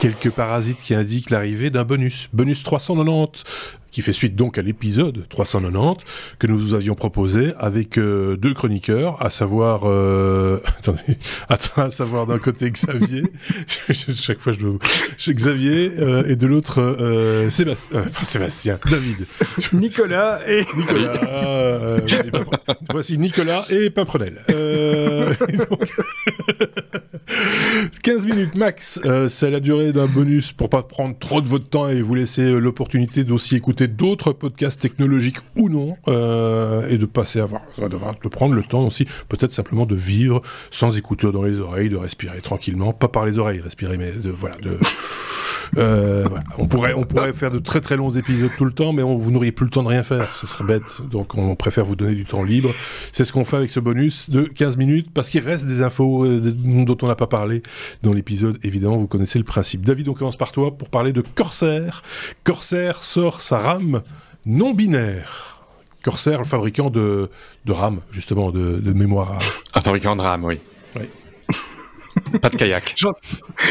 quelques parasites qui indiquent l'arrivée d'un bonus. Bonus 390 qui fait suite donc à l'épisode 390 que nous vous avions proposé avec euh, deux chroniqueurs, à savoir, euh... attendez, à savoir d'un côté Xavier, chaque fois je dois, Xavier euh, et de l'autre euh, Sébastien, Sébastien, David, Nicolas et Nicolas. et Voici Nicolas et donc... 15 minutes max, c'est la durée d'un bonus pour pas prendre trop de votre temps et vous laisser l'opportunité d'aussi écouter d'autres podcasts technologiques ou non, euh, et de passer à de prendre le temps aussi, peut-être simplement de vivre sans écouteurs dans les oreilles, de respirer tranquillement, pas par les oreilles, respirer, mais de voilà, de euh, voilà. On pourrait, on pourrait faire de très très longs épisodes tout le temps, mais on, vous n'auriez plus le temps de rien faire. Ce serait bête. Donc on préfère vous donner du temps libre. C'est ce qu'on fait avec ce bonus de 15 minutes, parce qu'il reste des infos euh, dont on n'a pas parlé dans l'épisode. Évidemment, vous connaissez le principe. David, on commence par toi pour parler de Corsair. Corsair sort sa RAM non binaire. Corsair, le fabricant de, de RAM, justement, de, de mémoire. Un fabricant de RAM, oui. Oui. Pas de kayak.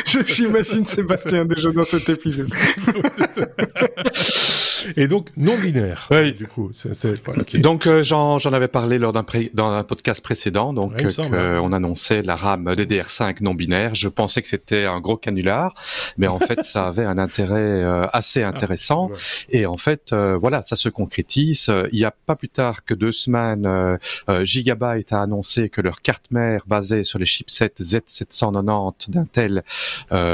J'imagine Sébastien déjà dans cet épisode. Et donc non binaire. Oui. Du coup, donc euh, j'en avais parlé lors d'un dans un podcast précédent. Donc euh, on annonçait la RAM DDR5 non binaire. Je pensais que c'était un gros canular, mais en fait ça avait un intérêt euh, assez ah, intéressant. Et en fait voilà, ça se concrétise. Il y a pas plus tard que deux semaines, Gigabyte a annoncé que leur carte mère basée sur les chipsets Z790 d'Intel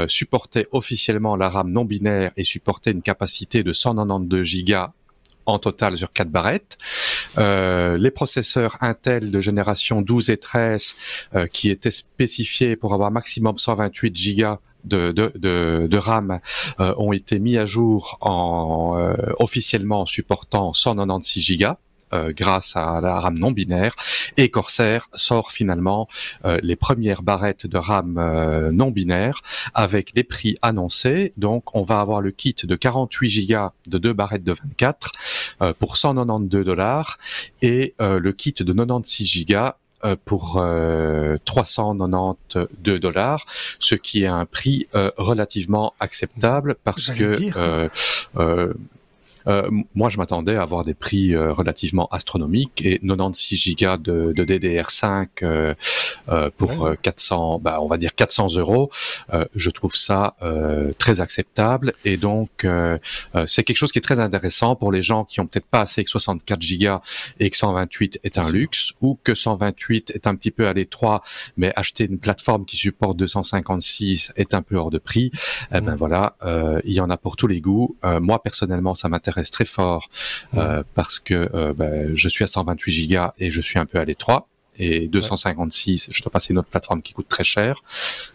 supportait officiellement la RAM non binaire et supportait une capacité de 192 gigas en total sur 4 barrettes. Euh, les processeurs Intel de génération 12 et 13 euh, qui étaient spécifiés pour avoir maximum 128 gigas de, de, RAM euh, ont été mis à jour en officiellement supportant 196 gigas. Euh, grâce à la RAM non binaire. Et Corsair sort finalement euh, les premières barrettes de RAM euh, non binaire avec les prix annoncés. Donc on va avoir le kit de 48 Go de deux barrettes de 24 pour 192 dollars et le kit de 96 Go pour 392 dollars, ce qui est un prix relativement acceptable parce que euh, moi, je m'attendais à avoir des prix euh, relativement astronomiques et 96 gigas de, de DDR5 euh, pour 400, bah, on va dire 400 euros. je trouve ça très acceptable et donc c'est quelque chose qui est très intéressant pour les gens qui ont peut-être pas assez que 64 gigas et que 128 est un luxe ou que 128 est un petit peu à l'étroit, mais acheter une plateforme qui supporte 256 est un peu hors de prix. Eh ben voilà, il y en a pour tous les goûts. moi personnellement, ça m'intéresse reste très fort euh, parce que euh, ben, je suis à 128 gigas et je suis un peu à l'étroit et 256, je dois passer une autre plateforme qui coûte très cher.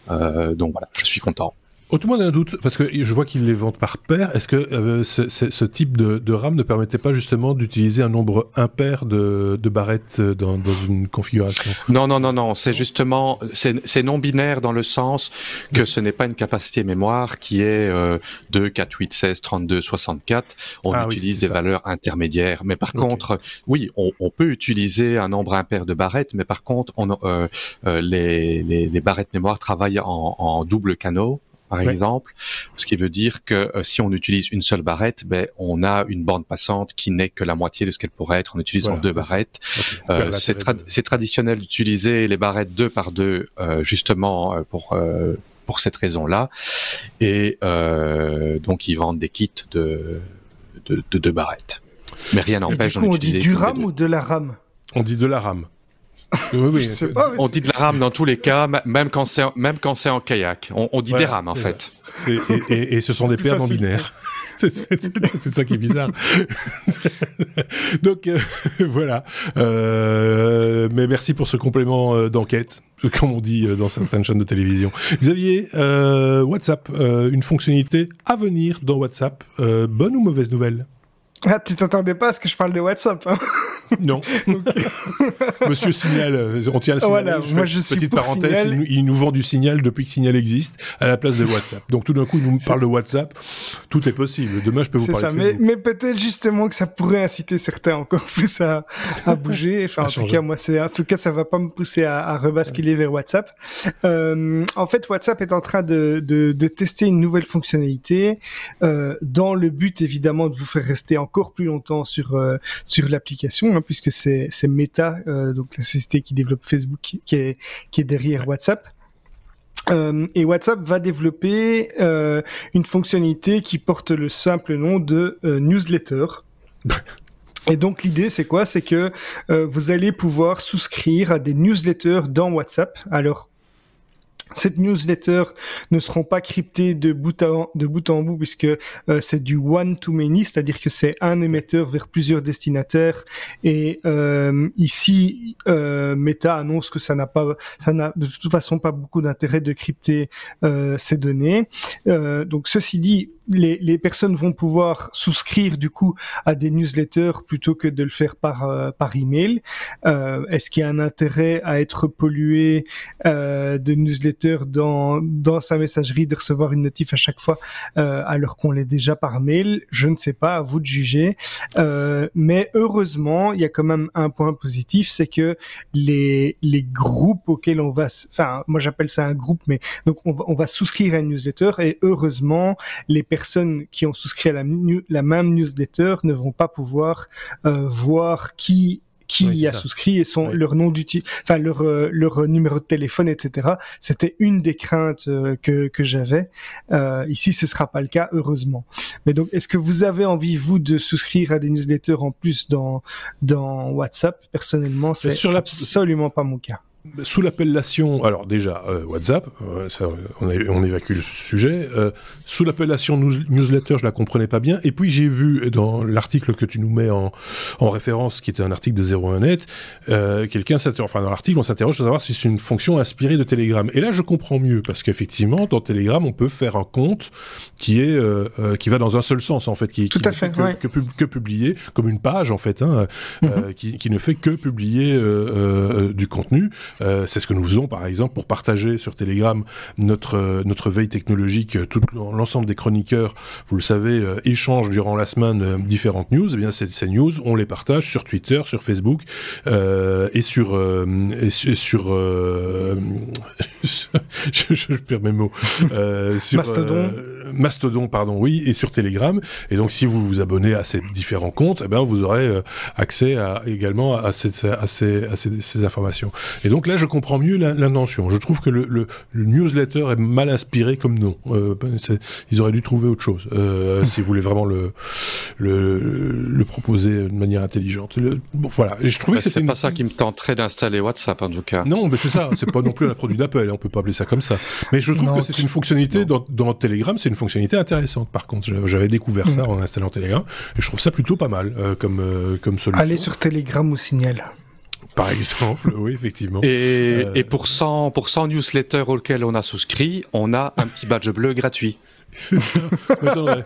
Euh, donc voilà, je suis content. Autrement d'un doute, parce que je vois qu'ils les vendent par paire. Est-ce que euh, ce, type de, RAM ne permettait pas justement d'utiliser un nombre impair de, barrettes dans, une configuration? Non, non, non, non. C'est justement, c'est non binaire dans le sens que ce n'est pas une capacité mémoire qui est euh, 2, 4, 8, 16, 32, 64. On ah utilise des valeurs intermédiaires. Mais par contre, oui, on, peut utiliser un nombre impair de barrettes, mais par contre, on, euh, euh les, les, barrettes mémoire travaillent en, en double canot par exemple, ce qui veut dire que euh, si on utilise une seule barrette, ben, on a une bande passante qui n'est que la moitié de ce qu'elle pourrait être en utilisant deux barrettes. Euh, c'est traditionnel d'utiliser les barrettes deux par deux, euh, justement pour pour cette raison-là. Et donc ils vendent des kits de de, deux barrettes. Mais rien n'empêche d'en utiliser. On dit du RAM ou de la RAM? On dit de la RAM. Oui, oui. on dit de la rame dans tous les cas, même quand c'est même quand c'est en kayak. On, dit des rames en fait. Et, ce sont des paires non binaires. c'est ça qui est bizarre. Donc euh, voilà. Euh, mais merci pour ce complément euh, d'enquête, comme on dit dans certaines chaînes de télévision. Xavier, WhatsApp, une fonctionnalité à venir dans WhatsApp. bonne ou mauvaise nouvelle? Ah, tu t'attendais pas à ce que je parle de WhatsApp hein Non. Monsieur Signal, on tient le Signal. Voilà, moi je suis Petite parenthèse, il nous, vend du Signal depuis que Signal existe à la place de WhatsApp. Donc tout d'un coup, il nous parle de WhatsApp. Tout est possible. Demain, je peux vous parler ça, de Mais, mais peut-être justement que ça pourrait inciter certains encore plus à, à bouger. Enfin, en tout cas, moi, c'est en tout cas, ça va pas me pousser à, à rebasculer vers WhatsApp. Euh, en fait, WhatsApp est en train de, de, de tester une nouvelle fonctionnalité euh, dans le but évidemment de vous faire rester encore plus longtemps sur euh, sur l'application, hein, puisque c'est c'est Meta, euh, donc la société qui développe Facebook, qui est qui est derrière WhatsApp. Euh, et WhatsApp va développer une fonctionnalité qui porte le simple nom de newsletter. Et donc l'idée c'est quoi? C'est que euh, vous allez pouvoir souscrire à des newsletters dans WhatsApp. Alors cette newsletter ne seront pas cryptées de bout en, bout puisque euh, c'est du one to many, c'est-à-dire que c'est un émetteur vers plusieurs destinataires. Et euh, ici, euh, Meta annonce que ça n'a pas, ça n'a de toute façon pas beaucoup d'intérêt de crypter euh, ces données. Euh, donc ceci dit, les, les, personnes vont pouvoir souscrire du coup à des newsletters plutôt que de le faire par euh, par email. Euh, Est-ce qu'il y a un intérêt à être pollué euh, de newsletters dans dans sa messagerie de recevoir une notif à chaque fois euh, alors qu'on l'est déjà par mail? Je ne sais pas, à vous de juger. Euh, mais heureusement, il y a quand même un point positif, c'est que les les groupes auxquels on va, enfin moi j'appelle ça un groupe, mais donc on va, on va souscrire à une newsletter et heureusement les personnes qui ont souscrit à la, la même newsletter ne vont pas pouvoir euh, voir qui qui oui, y a ça. souscrit et son oui. leur nom d'util, enfin leur euh, leur numéro de téléphone, etc. C'était une des craintes euh, que que j'avais. Euh, ici, ce sera pas le cas, heureusement. Mais donc, est-ce que vous avez envie vous de souscrire à des newsletters en plus dans dans WhatsApp? Personnellement, c'est absolument pas mon cas sous l'appellation, alors déjà euh, WhatsApp, euh, ça, on, a, on, évacue le sujet. Euh, sous l'appellation news, newsletter, je la comprenais pas bien. Et puis j'ai vu dans l'article que tu nous mets en, en, référence, qui était un article de 01net, euh, quelqu'un s'interroge, enfin dans l'article, on s'interroge sur savoir si c'est une fonction inspirée de Telegram. Et là, je comprends mieux parce qu'effectivement, dans Telegram, on peut faire un compte qui est qui va dans un seul sens en fait, qui, Tout qui à fait, que, ouais. que, que, publier, comme une page en fait, hein, mm -hmm. qui, qui, ne fait que publier du contenu. Euh, c'est ce que nous faisons, par exemple, pour partager sur Telegram notre euh, notre veille technologique. Tout l'ensemble des chroniqueurs, vous le savez, euh, échangent durant la semaine euh, différentes news. Et eh bien, ces, ces, news, on les partage sur Twitter, sur Facebook et sur et sur je, je, perds mes mots. sur, Mastodon. Mastodon, pardon, oui, et sur Telegram. Et donc, si vous vous abonnez à ces différents comptes, eh bien, vous aurez accès à, également à, cette, à, ces, à ces, ces informations. Et donc là, je comprends mieux l'intention. Je trouve que le, le, le, newsletter est mal inspiré comme nom. Euh, ils auraient dû trouver autre chose euh, s'ils voulaient vraiment le, le, le, proposer de manière intelligente. bon, voilà. Et je trouvais bah, que c'était pas une... ça qui me tenterait d'installer WhatsApp en tout cas. Non, mais c'est ça. C'est pas non plus un produit d'Apple. On peut pas appeler ça comme ça. Mais je trouve non, que c'est une fonctionnalité dans, dans, Telegram. C'est une fonctionnalité intéressante. Par contre, j'avais découvert ça en installant Telegram et je trouve ça plutôt pas mal euh, comme euh, comme solution. Allez sur Telegram ou Signal par exemple, oui, effectivement. Et, euh... et pour 100, pour 100 newsletters auxquels on a souscrit, on a un petit badge bleu gratuit. C'est ça,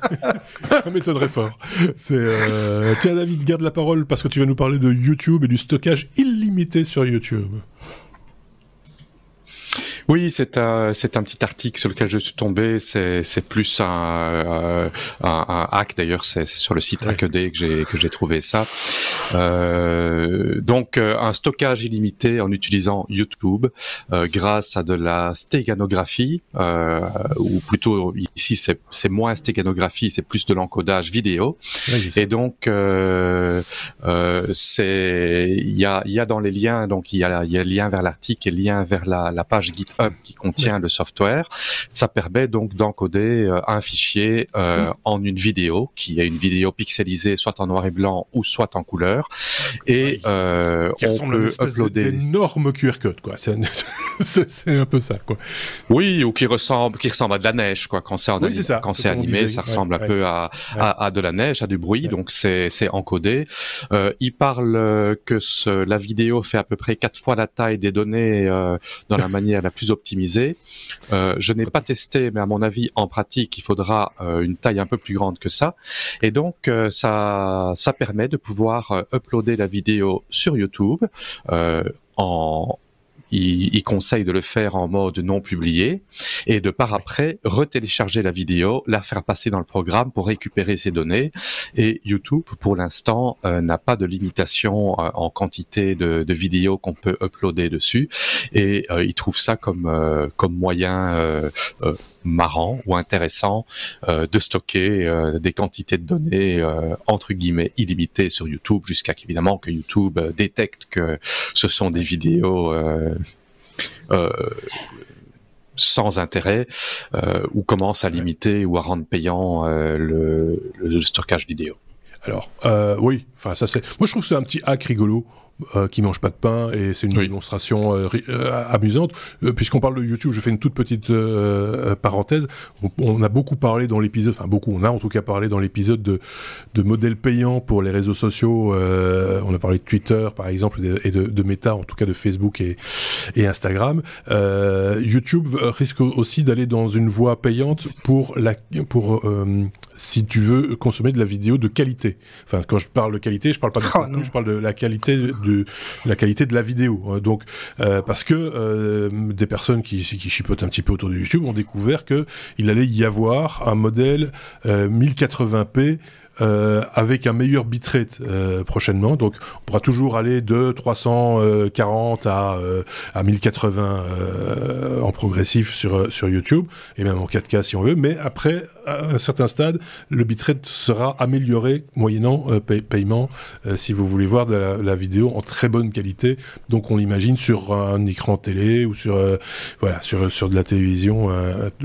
ça m'étonnerait fort. C'est euh... Tiens, David, garde la parole parce que tu vas nous parler de YouTube et du stockage illimité sur YouTube. Oui, c'est un, c'est un petit article sur lequel je suis tombé. C'est, c'est plus un, euh, un, un hack d'ailleurs. C'est, sur le site ouais. Hackaday que j'ai que j'ai trouvé ça. Euh, donc euh, un stockage illimité en utilisant YouTube euh, grâce à de la stéganographie, euh, ou plutôt ici c'est, c'est moins stéganographie, c'est plus de l'encodage vidéo. Ouais, Et donc euh, c'est il y a il y a dans les liens donc il y a il y a lien vers l'article et lien vers la, la page GitHub qui contient le software. Ça permet donc d'encoder euh, un fichier euh, mmh. en une vidéo, qui est une vidéo pixelisée soit en noir et blanc ou soit en couleur. Et euh, qui on peut uploader d'énormes QR code, quoi. C'est un peu ça, quoi. Oui, ou qui ressemble, qui ressemble à de la neige, quoi. Quand c'est oui, quand c'est animé, disait, ça ressemble ouais, un ouais. peu à, à, à, de la neige, à du bruit. Donc c'est c'est encodé. Euh, il parle que ce, la vidéo fait à peu près quatre fois la taille des données euh, dans la manière la plus optimisé. Euh, je n'ai pas testé, mais à mon avis, en pratique, il faudra euh, une taille un peu plus grande que ça. Et donc, euh, ça, ça permet de pouvoir uploader la vidéo sur YouTube en, il, conseille de le faire en mode non publié et de par après retélécharger la vidéo, la faire passer dans le programme pour récupérer ces données. Et YouTube, pour l'instant, euh, n'a pas de limitation euh, en quantité de, de vidéos qu'on peut uploader dessus. Et euh, il trouve ça comme comme moyen marrant ou intéressant de stocker des quantités de données entre guillemets illimitées sur YouTube jusqu'à qu'évidemment que YouTube détecte que ce sont des vidéos euh, sans intérêt euh, ou commence à limiter ou à rendre payant euh, le, le, stockage vidéo. Alors, oui, enfin ça c'est. Moi je trouve que c'est un petit hack rigolo. Euh, qui mange pas de pain et c'est une démonstration euh, euh, amusante. Puisqu'on parle de YouTube, je fais une toute petite parenthèse. On, a beaucoup parlé dans l'épisode, enfin beaucoup, on a en tout cas parlé dans l'épisode de, de modèles payants pour les réseaux sociaux. on a parlé de Twitter par exemple et de, de, Meta, en tout cas de Facebook et, et Instagram. YouTube risque aussi d'aller dans une voie payante pour la pour si tu veux consommer de la vidéo de qualité. Enfin, quand je parle de qualité, je parle pas de oh, contenu, je parle de la qualité de la qualité de la vidéo. Hein. Donc, euh, parce que euh, des personnes qui, chipotent un petit peu autour de YouTube ont découvert que il allait y avoir un modèle 1080p euh, euh, avec un meilleur bitrate euh, prochainement. Donc on pourra toujours aller de 340 à, euh, à 1080 euh, en progressif sur, sur YouTube, et même en 4K si on veut. Mais après, à un certain stade, le bitrate sera amélioré moyennant paiement si vous voulez voir de la, la, vidéo en très bonne qualité. Donc on l'imagine sur un écran télé ou sur, voilà, sur, sur de la télévision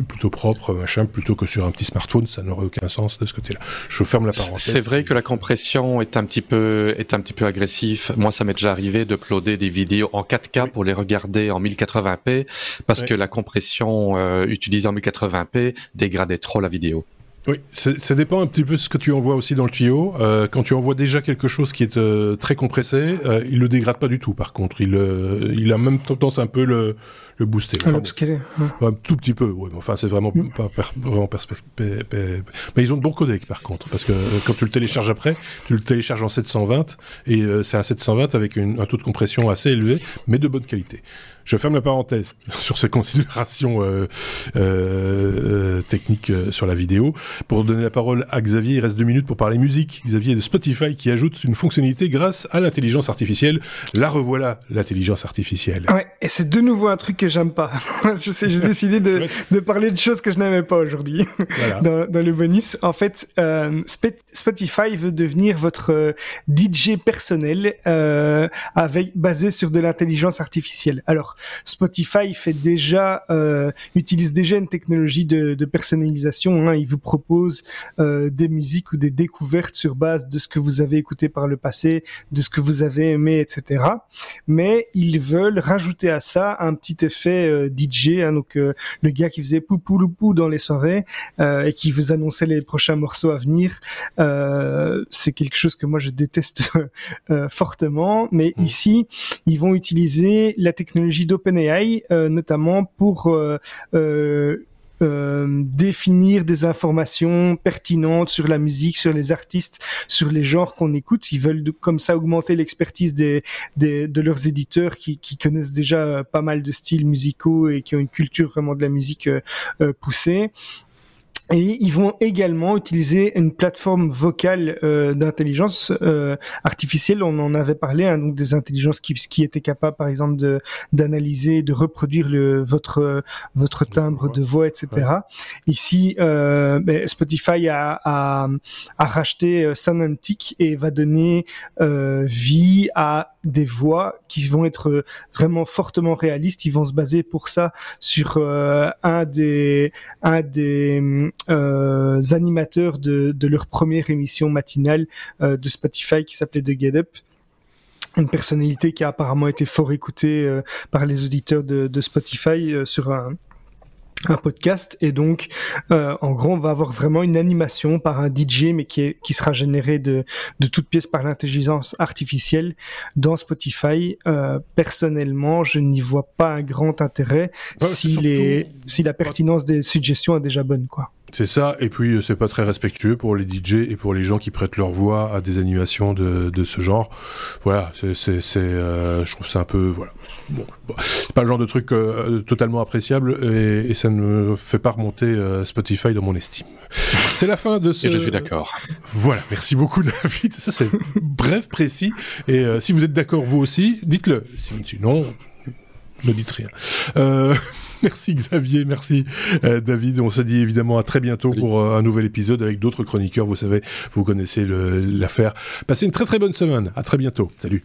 plutôt propre, machin, plutôt que sur un petit smartphone. Ça n'aurait aucun sens de ce côté-là. Je ferme la c'est vrai que la compression est un petit peu est un petit peu agressif. Moi, ça m'est déjà arrivé de d'uploader des vidéos en 4K pour les regarder en 1080p parce que la compression euh, utilisée en 1080p dégradait trop la vidéo. Oui, ça dépend un petit peu de ce que tu envoies aussi dans le tuyau. Euh, quand tu envoies déjà quelque chose qui est euh, très compressé, il le dégrade pas du tout. Par contre, il, il a même tendance un peu le, le booster. un tout petit peu, oui, mais enfin, c'est vraiment mm. pas vraiment Mais ils ont de bons codecs, par contre, parce que euh, quand tu le télécharges après, tu le télécharges en 720, et euh, c'est un 720 avec un taux de compression assez élevé, mais de bonne qualité. Je ferme la parenthèse sur ces considérations euh, euh, techniques sur la vidéo. Pour donner la parole à Xavier, il reste deux minutes pour parler musique. Xavier de Spotify qui ajoute une fonctionnalité grâce à l'intelligence artificielle. La revoilà, l'intelligence artificielle. Ouais, et c'est de nouveau un truc que j'aime pas. J'ai décidé de, de, parler de choses que je n'aimais pas aujourd'hui dans, dans, le bonus. En fait, euh, Spotify veut devenir votre DJ personnel euh, avec basé sur de l'intelligence artificielle. Alors, Spotify fait déjà euh, utilise déjà une technologie de, de personnalisation. Hein. Il vous propose euh, des musiques ou des découvertes sur base de ce que vous avez écouté par le passé, de ce que vous avez aimé, etc. Mais ils veulent rajouter à ça un petit effet euh, DJ. Hein. donc euh, le gars qui faisait poupou loupou dans les soirées euh, et qui vous annonçait les prochains morceaux à venir, c'est quelque chose que moi je déteste fortement. Mais mmh. ici, ils vont utiliser la technologie d'OpenAI, euh, notamment pour euh, euh, définir des informations pertinentes sur la musique, sur les artistes, sur les genres qu'on écoute. Ils veulent comme ça augmenter l'expertise des, de leurs éditeurs qui, connaissent déjà pas mal de styles musicaux et qui ont une culture vraiment de la musique poussée. Et ils vont également utiliser une plateforme vocale euh, d'intelligence euh, artificielle. On en avait parlé, hein, donc des intelligences qui, qui étaient capables, par exemple, de d'analyser, de reproduire le, votre votre timbre de voix, etc. Ici, euh, ben, Spotify a, a, a racheté euh, Sonantic et va donner euh, vie à des voix qui vont être vraiment fortement réalistes. Ils vont se baser pour ça sur un des un des euh, animateurs de, de, leur première émission matinale euh, de Spotify qui s'appelait The Get Up une personnalité qui a apparemment été fort écoutée euh, par les auditeurs de, de Spotify sur un, un podcast. Et donc euh, en gros on va avoir vraiment une animation par un DJ mais qui est qui sera générée de de toutes pièces par l'intelligence artificielle dans Spotify. Euh, personnellement je n'y vois pas un grand intérêt si les si la pertinence des suggestions est déjà bonne quoi c'est ça, et puis euh, c'est pas très respectueux pour les DJ et pour les gens qui prêtent leur voix à des animations de, de ce genre. Voilà, c'est, c'est, euh, je trouve ça un peu, voilà. Bon, c'est pas le genre de truc euh, totalement appréciable et, et, ça ne me fait pas remonter euh, Spotify dans mon estime. C'est la fin de ce. Et je suis d'accord. Voilà, merci beaucoup David. Ça c'est bref, précis. Et si vous êtes d'accord vous aussi, dites-le. Sinon, ne dites rien. Euh, merci Xavier, merci euh, David. On se dit évidemment à très bientôt pour euh, un nouvel épisode avec d'autres chroniqueurs. Vous savez, vous connaissez l'affaire. Passez une très très bonne semaine. À très bientôt. Salut.